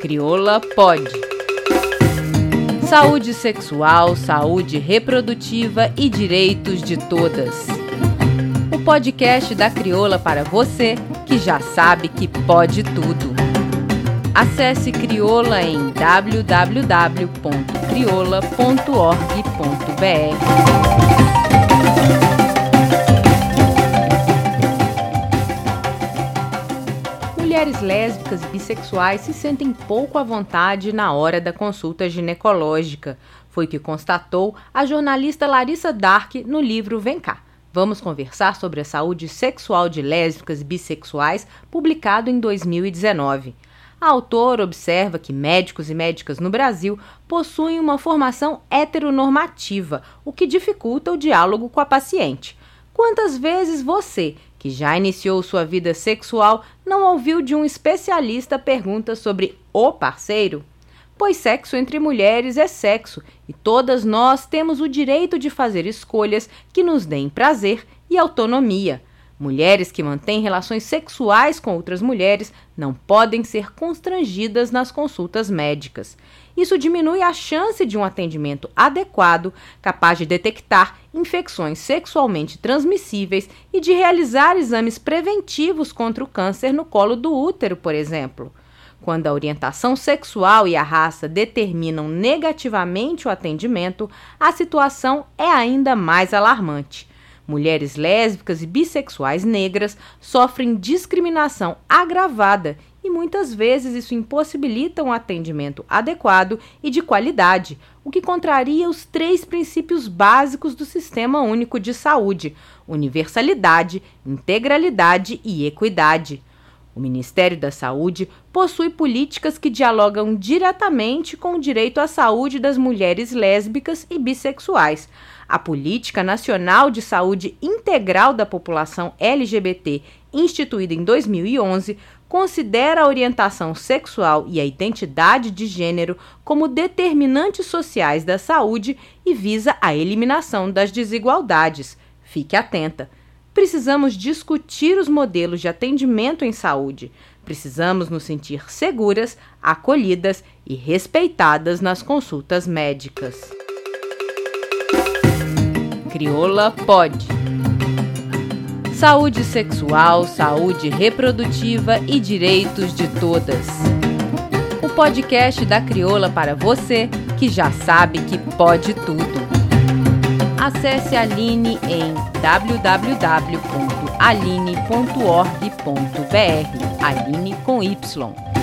Crioula Pode. Saúde sexual, saúde reprodutiva e direitos de todas. O podcast da Crioula para você que já sabe que pode tudo. Acesse Crioula em www.crioula.org.br. mulheres lésbicas e bissexuais se sentem pouco à vontade na hora da consulta ginecológica. Foi o que constatou a jornalista Larissa Dark no livro Vem cá. Vamos conversar sobre a saúde sexual de lésbicas e bissexuais, publicado em 2019. A autora observa que médicos e médicas no Brasil possuem uma formação heteronormativa, o que dificulta o diálogo com a paciente. Quantas vezes você, que já iniciou sua vida sexual, não ouviu de um especialista perguntas sobre o parceiro? Pois sexo entre mulheres é sexo e todas nós temos o direito de fazer escolhas que nos deem prazer e autonomia. Mulheres que mantêm relações sexuais com outras mulheres não podem ser constrangidas nas consultas médicas. Isso diminui a chance de um atendimento adequado, capaz de detectar infecções sexualmente transmissíveis e de realizar exames preventivos contra o câncer no colo do útero, por exemplo. Quando a orientação sexual e a raça determinam negativamente o atendimento, a situação é ainda mais alarmante. Mulheres lésbicas e bissexuais negras sofrem discriminação agravada e muitas vezes isso impossibilita um atendimento adequado e de qualidade, o que contraria os três princípios básicos do Sistema Único de Saúde: universalidade, integralidade e equidade. O Ministério da Saúde possui políticas que dialogam diretamente com o direito à saúde das mulheres lésbicas e bissexuais. A Política Nacional de Saúde Integral da População LGBT, instituída em 2011, considera a orientação sexual e a identidade de gênero como determinantes sociais da saúde e visa a eliminação das desigualdades. Fique atenta! Precisamos discutir os modelos de atendimento em saúde. Precisamos nos sentir seguras, acolhidas e respeitadas nas consultas médicas. Crioula pode. Saúde sexual, saúde reprodutiva e direitos de todas. O podcast da Crioula para você que já sabe que pode tudo. Acesse a Aline em www.aline.org.br. Aline com Y.